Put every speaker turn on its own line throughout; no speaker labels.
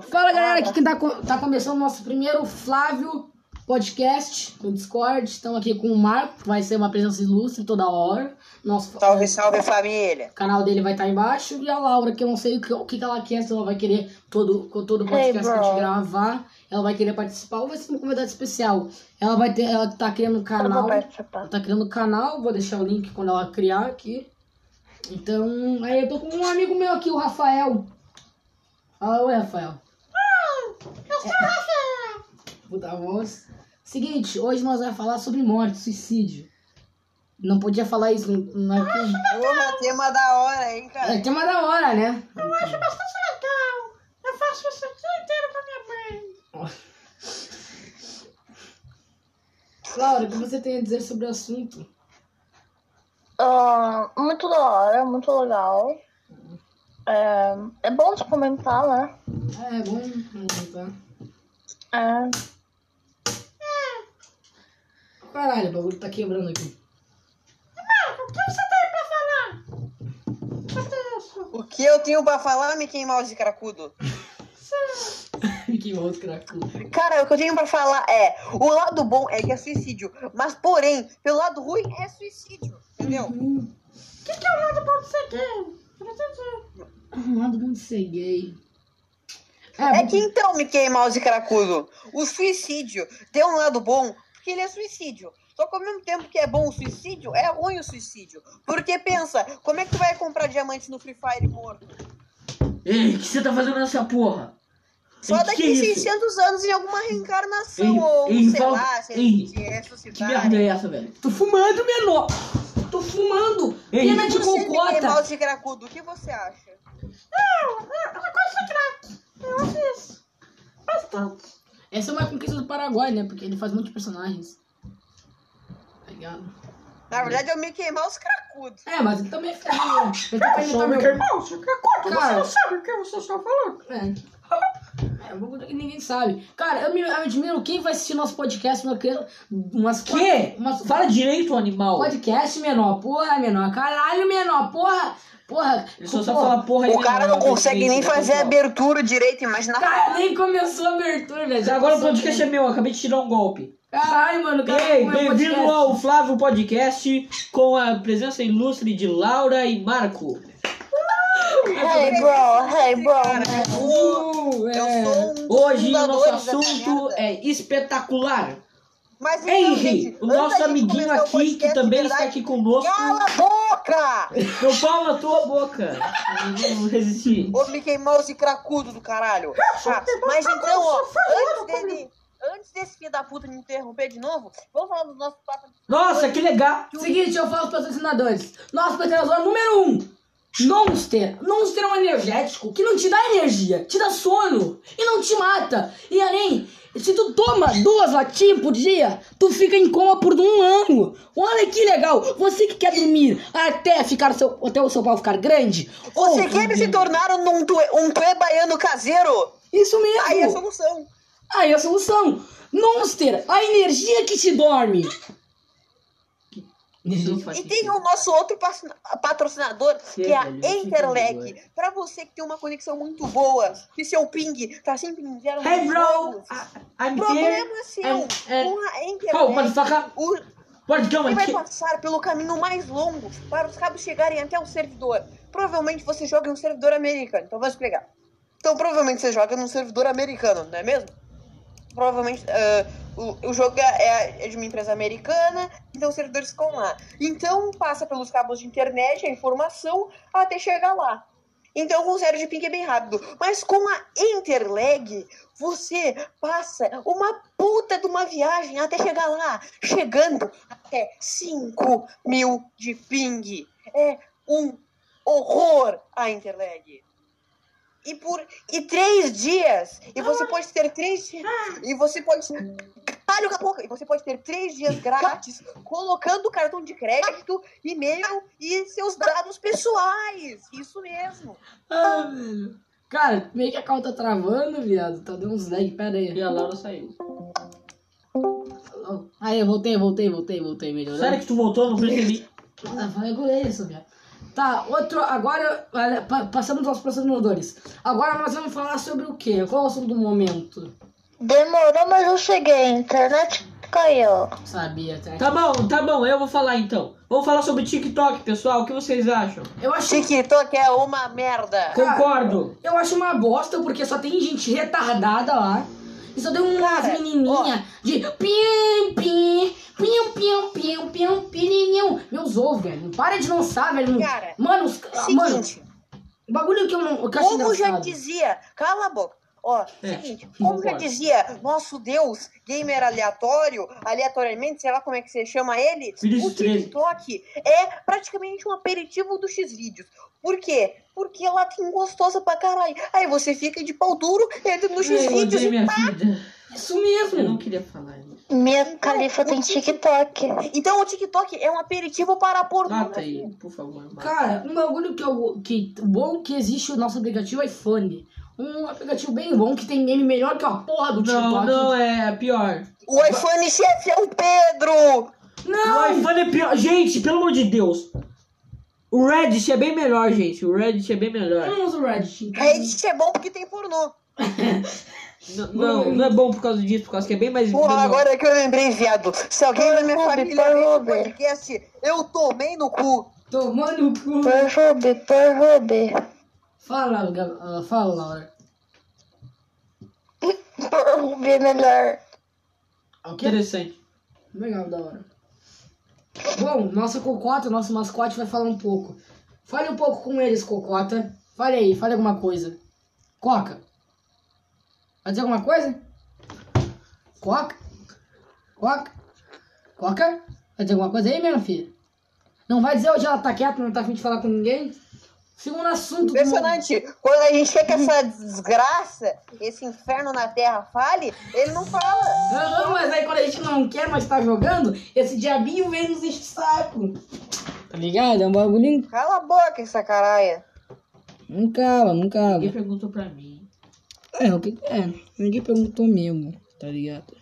Fala galera, aqui quem tá, tá começando o nosso primeiro Flávio Podcast no Discord. Estamos aqui com o Marco, que vai ser uma presença ilustre toda hora. Nosso
Salve, salve família.
o canal dele vai estar embaixo. E a Laura, que eu não sei o que, o que ela quer, se ela vai querer todo, com todo o podcast que a gente gravar. Ela vai querer participar ou vai ser uma convidada especial. Ela vai ter, ela tá criando um canal. Ela tá criando um canal, vou deixar o link quando ela criar aqui. Então, aí eu tô com um amigo meu aqui, o Rafael. Fala, oi, Rafael.
Eu sou o Rafael.
Puta voz. Seguinte, hoje nós vamos falar sobre morte, suicídio. Não podia falar isso não é aqui.
Porra, tema da hora, hein, cara?
É tema da hora, né?
Eu acho bastante legal. Eu faço isso aqui inteiro com a minha mãe.
Laura, o que você tem a dizer sobre o assunto?
Ah, muito da hora, muito legal. É, é bom comentar, né?
É, bom. Tá.
É,
Caralho, o bagulho tá quebrando aqui.
o que você tem pra falar?
O que eu tenho pra falar, Mickey Mouse e Cracudo?
que outro cracudo.
Cara, o que eu tenho pra falar é: o lado bom é que é suicídio, mas porém, pelo lado ruim é suicídio, entendeu?
O que, que é o lado bom de ser
bom de ser gay.
É que então, Mickey Mouse e Cracudo, o suicídio tem um lado bom porque ele é suicídio. Só que ao mesmo tempo que é bom o suicídio, é ruim o suicídio. Porque pensa, como é que tu vai comprar diamantes no Free Fire morto?
Ei, o que você tá fazendo nessa porra?
Só
Ei,
daqui
que é isso?
600 anos em alguma reencarnação,
Ei,
ou
ei,
sei
fala-
lá, se
ei, Que
ressuscitarem.
merda é essa, velho?
Tô fumando, menor. Tô fumando.
Ei,
Pena de
Você, Mickey
cocota.
Mouse e Cracudo, o que você acha?
Não, eu eu gosto de crack. Eu acho isso. Bastante.
Essa é uma conquista do Paraguai, né? Porque ele faz muitos personagens. Tá ligado?
Na verdade é o Mickey Mouse Cracudo.
É, mas ele também fez. Ele tá pra imitar meu...
Mouse, conta?
Cara.
Você não sabe o que você está falando.
É. É um bagulho que ninguém sabe. Cara, eu me eu admiro quem vai assistir nosso podcast. Uma, cri- umas
Que?
Umas,
Fala direito, animal.
Podcast menor. Porra, menor. Caralho, menor. Porra. Porra.
Ele só sabe
porra.
falar porra aí
O cara não consegue
né?
nem fazer a abertura direito, imagina.
Cara, nem começou a abertura, velho.
Agora o podcast é meu, acabei de tirar um golpe.
Caralho, mano. Cara,
Ei,
é
bem-vindo ao Flávio Podcast com a presença ilustre de Laura e Marco.
Hey, bro, hey, bro.
Uh,
Eu
é.
sou um
Hoje o nosso assunto é espetacular.
Mas então,
Henry,
gente,
o nosso amiguinho aqui, que também está aqui conosco.
Cala a boca!
Meu pau na tua boca. Eu não resisti.
Ô Mickey Mouse cracudo do caralho. Tá, mas então, ó, antes dele. Antes desse filho da puta me interromper de novo, vamos falar do nosso papo.
Nossa, que legal.
Seguinte, eu falo os patrocinadores. Nosso patrocinador número um. Monster. Monster é um energético que não te dá energia, te dá sono e não te mata. E além, se tu toma duas latinhas por dia, tu fica em coma por um ano. Olha que legal. Você que quer dormir até ficar seu, até o seu pau ficar grande.
Você quer se tornar um, tue, um tuê baiano caseiro?
Isso mesmo.
Aí é a solução.
Aí a solução. Monster, a energia que te dorme.
E tem o nosso outro patrocina- patrocinador, que é a
fico
Interleg.
doido.
Pra você que tem uma conexão muito boa, que seu ping tá sempre em zero
Hey, bro. I- I'm here.
Problema seu.
and- and-
Com a
Oh,
Interleg,
motherfucker.
o,
Pode
Você vai passar pelo caminho mais longo para os cabos chegarem até o servidor. Provavelmente você joga em um servidor americano, então vou explicar. Então provavelmente você joga num servidor americano, não é mesmo? Provavelmente ah, o, jogo é, é de uma empresa americana, então os servidores ficam lá. Então passa pelos cabos de internet a informação até chegar lá. Então com zero de ping é bem rápido. Mas com a Interlag, você passa uma puta de uma viagem até chegar lá. Chegando até 5 mil de ping. É um horror a Interlag. E por e três dias. E você pode ter três dias. E você pode. Calha a boca! E você pode ter três dias grátis colocando cartão de crédito, e-mail e seus dados pessoais. Isso mesmo.
Ah, velho. Cara, meio que a calma tá travando, viado. Tá dando uns lag, pera aí.
E a Laura saiu.
Aí, eu voltei, voltei, voltei, voltei, melhorou.
Sério que tu voltou? Não percebi.
Ah, falei com isso, viado. Tá, outro. Agora, passamos aos patrocinadores. Agora nós vamos falar sobre o quê? Qual é o assunto do momento?
Demorou, mas eu cheguei. A internet caiu.
Sabia, tá?
Tá bom, tá bom, eu vou falar então. Vamos falar sobre TikTok, pessoal. O que vocês acham?
Eu acho,
TikTok é uma merda.
Concordo.
eu acho uma bosta porque só tem gente retardada lá. E só tem umas
Cara,
menininhas de pim, pim, pim, pim, pim, pim, pininho. Meus ovos, velho. Para de lançar, velho.
Cara,
mano, os, ah, mano,
Seguinte,
o bagulho que eu não. Que eu
como já dizia, cala a boca. Ó,
É,
seguinte, como já dizia nosso Deus, gamer aleatório, aleatoriamente, sei lá como é que você chama ele, o
13.
TikTok é praticamente um aperitivo do X-Vídeos. Por quê? Porque lá tem gostosa pra caralho. Aí você fica de pau duro, entra no X-Vídeos e pá.
vida.
Isso
Eu não
mesmo.
queria falar isso.
Minha califa tem TikTok.
Então o TikTok é um aperitivo para a
Mata
pornografia.
aí, por favor. mata.
Cara, um bagulho que, eu, que bom que existe o nosso aplicativo iPhone. Um aplicativo bem bom que tem meme melhor que a porra do TikTok.
Não, não, é pior.
O iPhone chefe é o Pedro!
Não!
O iPhone é pior. Gente, pelo amor de Deus. O Reddit é bem melhor, gente. O Reddit é bem
Eu
melhor.
não uso o Reddit. então-
Reddit é bom porque tem pornô.
N- Não, não é bom por causa disso, por causa que é bem mais.
Porra,
melhor.
agora que eu lembrei, viado. Se alguém da minha família
velho.
podcast, eu tomei no cu.
Tomando o cu.
Perrube, perrube.
Fala, ah, fala, Laura.
Perrube é melhor.
O quê?
Interessante.
Legal, da hora. Bom, nossa cocota, nosso mascote vai falar um pouco. Fale um pouco com eles, cocota. Fale aí, fale alguma coisa. Coca. Vai dizer alguma coisa? Coca? Coca? Coca? Vai dizer alguma coisa aí, minha filha? Não vai dizer hoje ela tá quieta, não tá afim de falar com ninguém? Segundo assunto do...
Impressionante. Quando a gente quer que essa desgraça, esse inferno na terra fale, ele não fala.
Não, não, mas aí quando a gente não quer mais estar jogando, esse diabinho vem nos enche o saco. Tá ligado? É um bagulho...
Cala a boca, essa caralho.
Não cala, não cala.
Ninguém perguntou pra mim.
É, o que é? Ninguém perguntou mesmo, tá ligado?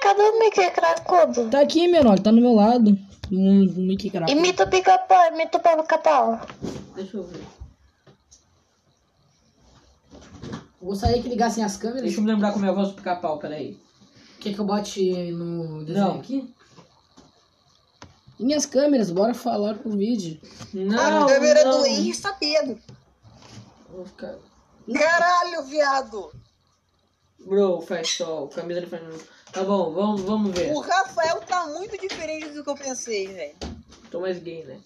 Cadê o Mickey Cracudo?
Tá aqui, menor, tá no meu lado. Um, Mickey Crack.
Imita o pica-pau, imita o pica-pau.
Deixa eu ver.
Eu gostaria que ligassem as câmeras.
Deixa eu me lembrar como é a voz do pica-pau, peraí.
Quer que eu bote no desenho
Não.
aqui? E minhas câmeras, bora falar pro vídeo.
Não,
a câmera
não.
do Henry está Pedro.
Vou ficar...
Caralho, viado.
Bro, faz sol, camisa de faz Tá bom, vamos, vamos ver.
O Rafael tá muito diferente do que eu pensei, velho.
Tô mais gay, né?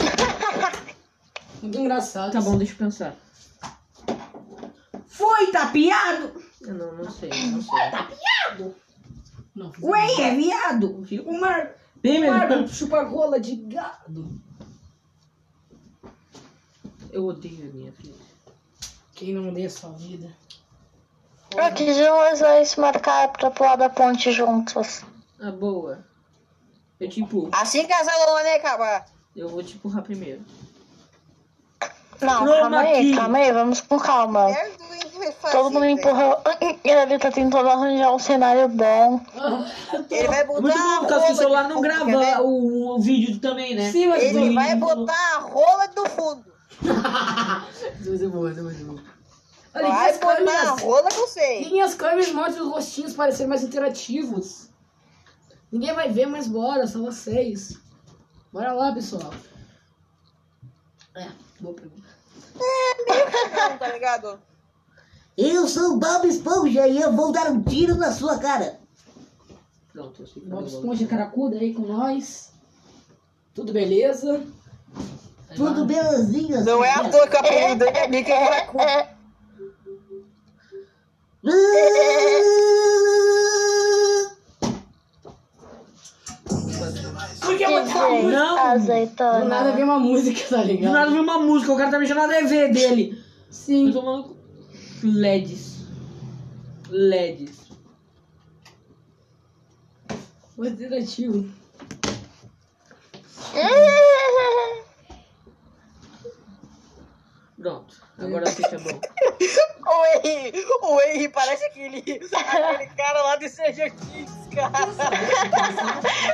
Muito engraçado.
Tá bom, deixa eu pensar. Foi tapeado? Eu não, não sei, não sei.
Não, fiz
Ué,
errado.
é viado? Viu?
O Mar...
Bem
o Marco chupa rola de gado.
Eu odeio a minha filha.
Quem não odeia sua vida?
Eu quis usar se marcar pra pular da ponte juntos.
Ah, boa. Eu te empurro.
Assim que a Salomé acabar.
Eu vou te empurrar primeiro.
Não,
Chroma
calma aí, calma aí, vamos com calma. Todo mundo empurra. Ele tá tentando arranjar um cenário bom.
Ele vai
É
botar
muito bom, por causa que o
rola
celular não grava
ver?
o, o vídeo também, né?
Sim, mas
Ele vai botar a rola do fundo.
Deus é boa, Deus é boa. Olha,
Vai
as
botar a
câmeras.
rola que eu sei.
Liguem as câmeras mostrem os rostinhos para serem mais interativos. Ninguém vai ver, mas bora, só vocês. Bora lá, pessoal. É, boa pergunta.
Não, tá ligado?
Eu sou o Bob Esponja e eu vou dar um tiro na sua cara.
Pronto, eu sei
Bob. Esponja Caracuda aí com nós. Tudo beleza?
Tudo belezinha.
Não é à toa que o apelido dele é Mickey Cracudo.
É,
Por que botar uma música?
Não!
Do nada vem uma música, tá
Do
ligado?
nada vi uma música, o cara tá mexendo na TV dele. Eu
Sim.
tô maluco. LEDs. LEDs.
Muito interativo.
Pronto. Agora que é bom.
O Henry, o Henry parece aquele, aquele cara lá do Stranger Things, cara.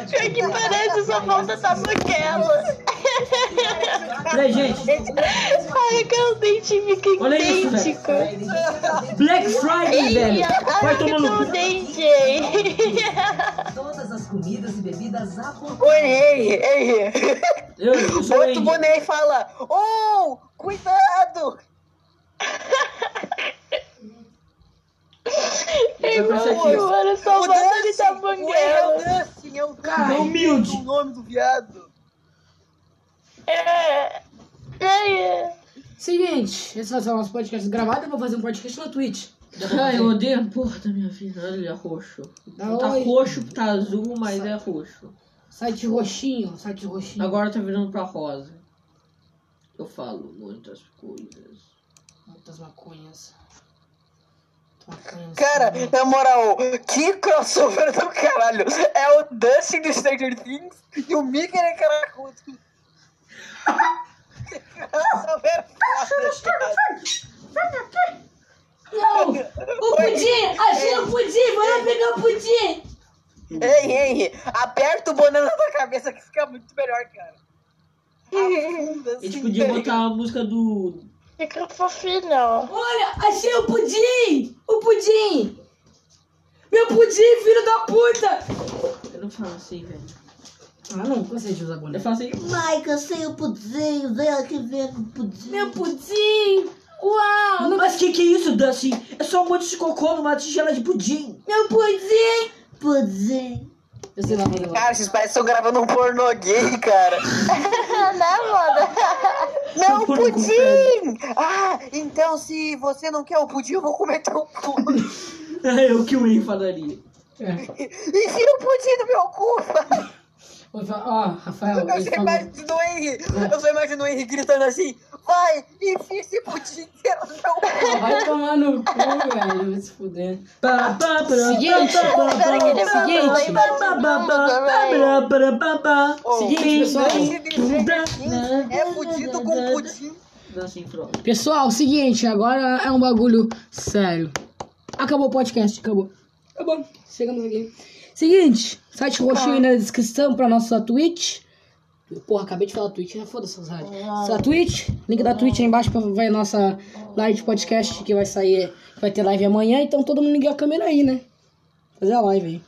Pior que parece, só falta tabaquela.
Né, gente?
Ai, que o dente fica
Olha isso,
idêntico.
Black Friday, velho. Vai tomar no
o
cu.
dente.
Todas as comidas e bebidas a
Oi, ei, ei.
Eu, eu sou
Outro boné fala: Oh, cuidado!
Mano,
aqui.
mano, só
O Dustin, o erro é o. Dustin, é o
É
cara.
humilde.
O nome do viado.
É. É.
Seguinte, esse vai ser o nosso podcast gravado. Eu vou fazer um podcast na Twitch.
Ai, eu odeio a porra da minha vida. Olha, ele é roxo. Não tá
oi.
roxo, tá azul, mas é roxo.
Site roxinho, site roxinho.
Agora tá virando pra rosa. Eu falo muitas coisas.
Muitas maconhas.
Cara, na moral, que crossover do caralho. É o Dustin do Stranger Things e o Mickey é caracudo. crossover foda, cara.
Não! O pudim! Achei o pudim! Vai lá pegar o pudim!
Ei, ei, aperta o banana na cabeça que fica muito melhor, cara. Afunda,
A
assim,
gente podia
tá
botar a música do.
Fica fofinho.
Olha, achei o pudim! O pudim! Meu pudim, filho da puta!
Eu não falo assim, velho.
Ah, não, cansei de usar
Eu
boné.
falo assim.
Maica, sem o pudim, vem aqui ver o pudim.
Meu pudim! Uau! Não-
Mas que que é isso, Dustin? É só um monte de cocô numa tigela de pudim.
Meu pudim!
Pudim.
Eu sei lá.
Cara, vocês parecem que estão gravando um pornô gay, cara.
né, mano?
Não, pudim! Ah, então se você não quer o pudim, eu vou comer teu cu.
É o que o Henry falaria.
É.
Enfia o pudim no meu cu.
Ó, Rafael,
Eu só imagino o Henry. Eu só imagino o Henry gritando assim: vai, enfia esse pudim inteiro no
Vai tomar no cu, velho. Vai se fuder. Seguinte, seguinte. Seguinte,
é fudido com pudim.
Pessoal, seguinte, agora é um bagulho sério. Acabou o podcast, acabou. Acabou, chegamos aqui. Seguinte, site roxinho aí na descrição pra nossa Twitch. Porra, acabei de falar Twitch, né? Foda-se rádio. Essa Twitch, link da Twitch aí embaixo pra vai a nossa live de podcast que vai sair, vai ter live amanhã, então todo mundo liga a câmera aí, né? Fazer a live aí.